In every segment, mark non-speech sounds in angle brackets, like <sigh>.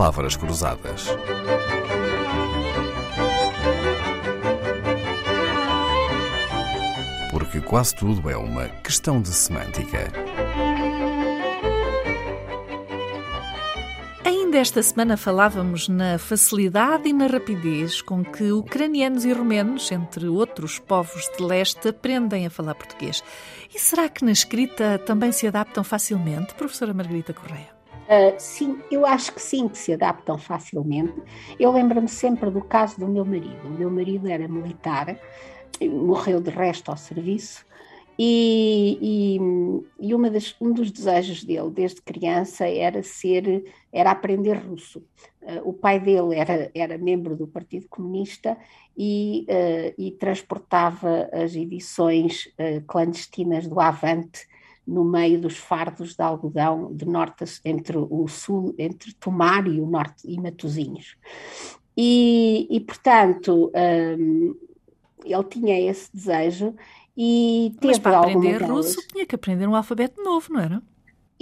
palavras cruzadas. Porque quase tudo é uma questão de semântica. Ainda esta semana falávamos na facilidade e na rapidez com que ucranianos e romenos, entre outros povos de leste, aprendem a falar português. E será que na escrita também se adaptam facilmente, professora Margarita Correia? Uh, sim, eu acho que sim, que se adaptam facilmente. Eu lembro-me sempre do caso do meu marido. O meu marido era militar, morreu de resto ao serviço, e, e, e das, um dos desejos dele desde criança era ser, era aprender russo. Uh, o pai dele era, era membro do Partido Comunista e, uh, e transportava as edições clandestinas do Avante no meio dos fardos de algodão de norte entre o sul, entre Tomar e o norte e Matosinhos. E, e portanto, um, ele tinha esse desejo e teve Mas para aprender russo tinha que aprender um alfabeto novo, não era?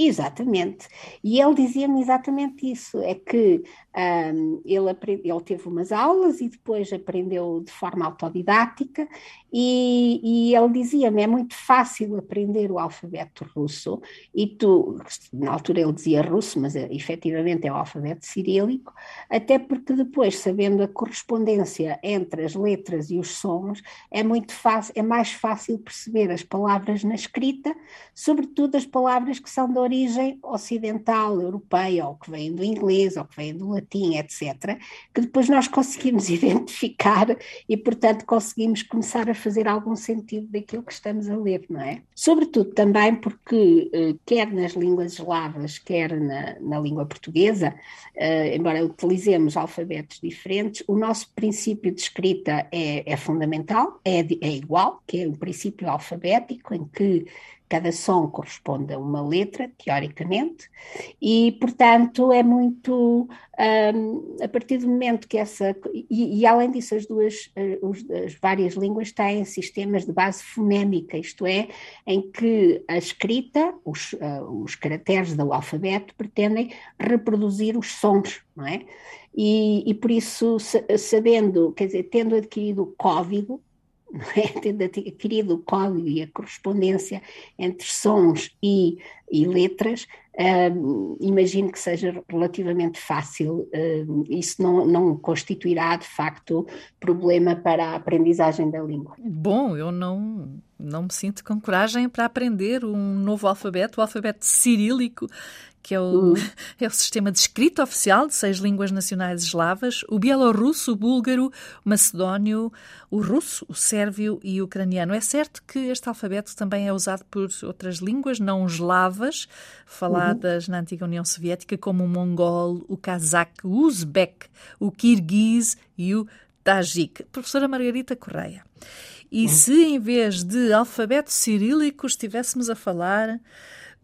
Exatamente. E ele dizia-me exatamente isso: é que um, ele, aprende, ele teve umas aulas e depois aprendeu de forma autodidática, e, e ele dizia-me: é muito fácil aprender o alfabeto russo, e tu, na altura ele dizia russo, mas é, efetivamente é o alfabeto cirílico, até porque depois, sabendo a correspondência entre as letras e os sons, é muito fácil, é mais fácil perceber as palavras na escrita, sobretudo as palavras que são de origem ocidental, europeia, ou que vêm do inglês, ou que vêm do latim, etc., que depois nós conseguimos <laughs> identificar e, portanto, conseguimos começar a fazer algum sentido daquilo que estamos a ler, não é? Sobretudo também porque, eh, quer nas línguas eslavas, quer na, na língua portuguesa, eh, embora utilizemos alfabetos diferentes, o nosso princípio de escrita é, é fundamental, é, é igual, que é o princípio alfabético, em que cada som corresponde a uma letra, teoricamente, e, portanto, é muito. Um, a partir do momento que essa. E, e além disso, as duas, uh, as várias línguas têm sistemas de base fonémica, isto é, em que a escrita, os, uh, os caracteres do alfabeto, pretendem reproduzir os sons, não é? E, e por isso, sabendo, quer dizer, tendo adquirido o código? <laughs> tendo adquirido o código e a correspondência entre sons e, e letras, um, imagino que seja relativamente fácil. Um, isso não, não constituirá, de facto, problema para a aprendizagem da língua. Bom, eu não, não me sinto com coragem para aprender um novo alfabeto, o alfabeto cirílico que é o, <laughs> é o sistema de escrita oficial de seis línguas nacionais eslavas, o bielorrusso, o búlgaro, o macedónio, o russo, o sérvio e o ucraniano. É certo que este alfabeto também é usado por outras línguas não eslavas, faladas uhum. na antiga União Soviética, como o mongol, o cazaque, o uzbek, o kirguiz e o tajik. Professora Margarita Correia. E uhum. se em vez de alfabeto cirílico estivéssemos a falar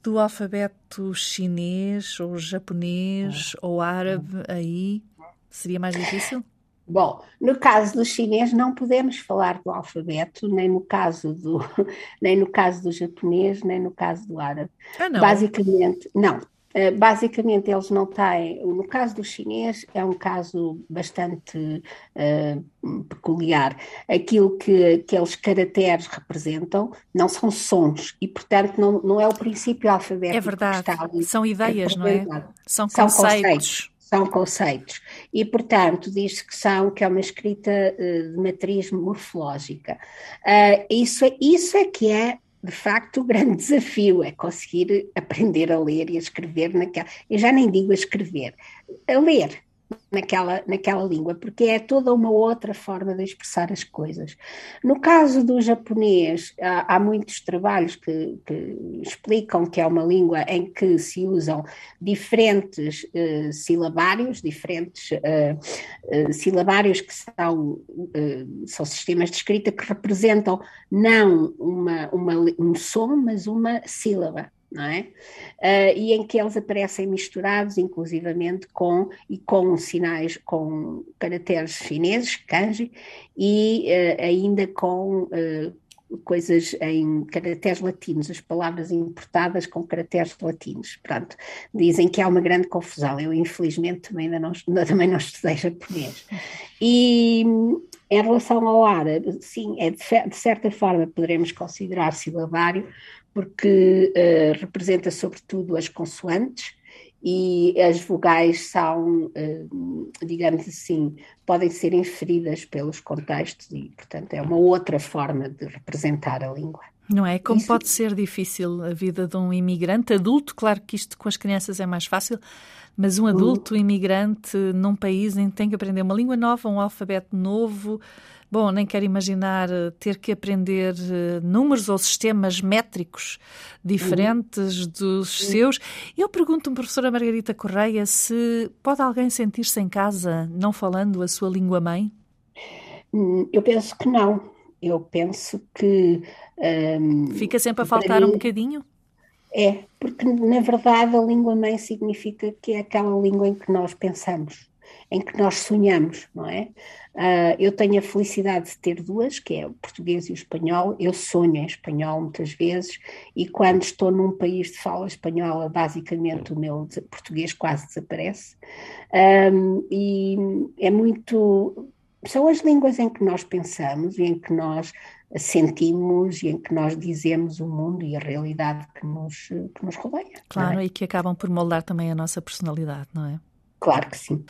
do alfabeto chinês ou japonês ou árabe aí seria mais difícil? Bom, no caso do chinês não podemos falar do alfabeto, nem no caso do, <laughs> nem no caso do japonês, nem no caso do árabe. Ah, não. Basicamente, não. Eh, basicamente, eles não têm. No caso do chinês, é um caso bastante uh, peculiar. Aquilo que aqueles caracteres representam não são sons e, portanto, não, não é o princípio alfabético. É verdade. Ali, são ideias, não é? São conceitos. São conceitos são conceitos e, portanto, diz que são que é uma escrita uh, de matriz morfológica. Uh, isso, é, isso é que é de facto, o grande <laughs> desafio é conseguir aprender a ler e a escrever naquela. Eu já nem digo a escrever, a ler, naquela, naquela língua, porque é toda uma outra forma de expressar as coisas. No caso do japonês, há, há muitos trabalhos que, que, explicam que é uma língua em que se usam diferentes uh, silabários, diferentes uh, uh, silabários que são, são sistemas de escrita que representam não uma, uma, um som, mas uma sílaba não é? Uh, e em que eles aparecem misturados, inclusivamente com e com sinais, com caracteres chineses, kanji, e uh, ainda com uh, coisas em caracteres latinos, as palavras importadas com caracteres latinos. Pronto, dizem que há uma grande confusão. Eu, infelizmente, também ainda não, <laughs> também não estudei japonês. E em relação ao árabe, sim, é de, de certa forma poderemos considerar silabario, porque uh, representa sobretudo as consoantes e as vogais são, uh, digamos assim, podem ser inferidas pelos contextos e, portanto, é uma outra forma de representar a língua. Não é? Como Isso... pode ser difícil a vida de um imigrante adulto, claro que isto com as crianças é mais fácil, mas um adulto imigrante num país em que tem que aprender uma língua nova, um alfabeto novo, Bom, nem quero imaginar eh, ter que aprender eh, números ou sistemas métricos diferentes uhum. dos uhum. seus. Eu pergunto-me, professora Margarita Correia, se pode alguém sentir-se em casa não falando a sua língua mãe? Hum, eu penso que não. Eu penso que. Um, Fica sempre a faltar mim, um bocadinho? É, porque na verdade a língua mãe significa que é aquela língua em que nós pensamos em que nós sonhamos, não é? Uh, eu tenho a felicidade de ter duas, que é o português e o espanhol. Eu sonho em espanhol muitas vezes e quando estou num país de fala espanhola, basicamente o meu português quase desaparece. Um, e é muito. São as línguas em que nós pensamos e em que nós sentimos e em que nós dizemos o mundo e a realidade que nos, que nos rodeia. Claro, é? e que acabam por moldar também a nossa personalidade, não é? Claro que sim.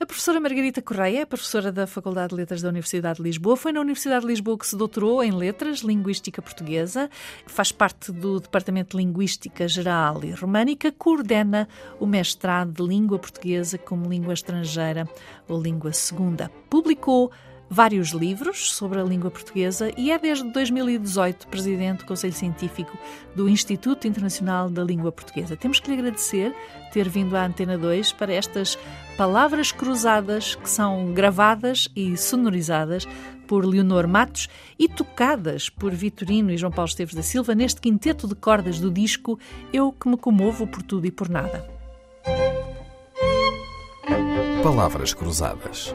A professora Margarita Correia, professora da Faculdade de Letras da Universidade de Lisboa, foi na Universidade de Lisboa que se doutorou em Letras, Linguística Portuguesa, faz parte do Departamento de Linguística Geral e Românica, coordena o mestrado de Língua Portuguesa como língua estrangeira ou língua segunda. Publicou vários livros sobre a língua portuguesa e é desde 2018 presidente do Conselho Científico do Instituto Internacional da Língua Portuguesa. Temos que lhe agradecer ter vindo à Antena 2 para estas palavras cruzadas que são gravadas e sonorizadas por Leonor Matos e tocadas por Vitorino e João Paulo Esteves da Silva neste quinteto de cordas do disco Eu que me comovo por tudo e por nada. Palavras Cruzadas,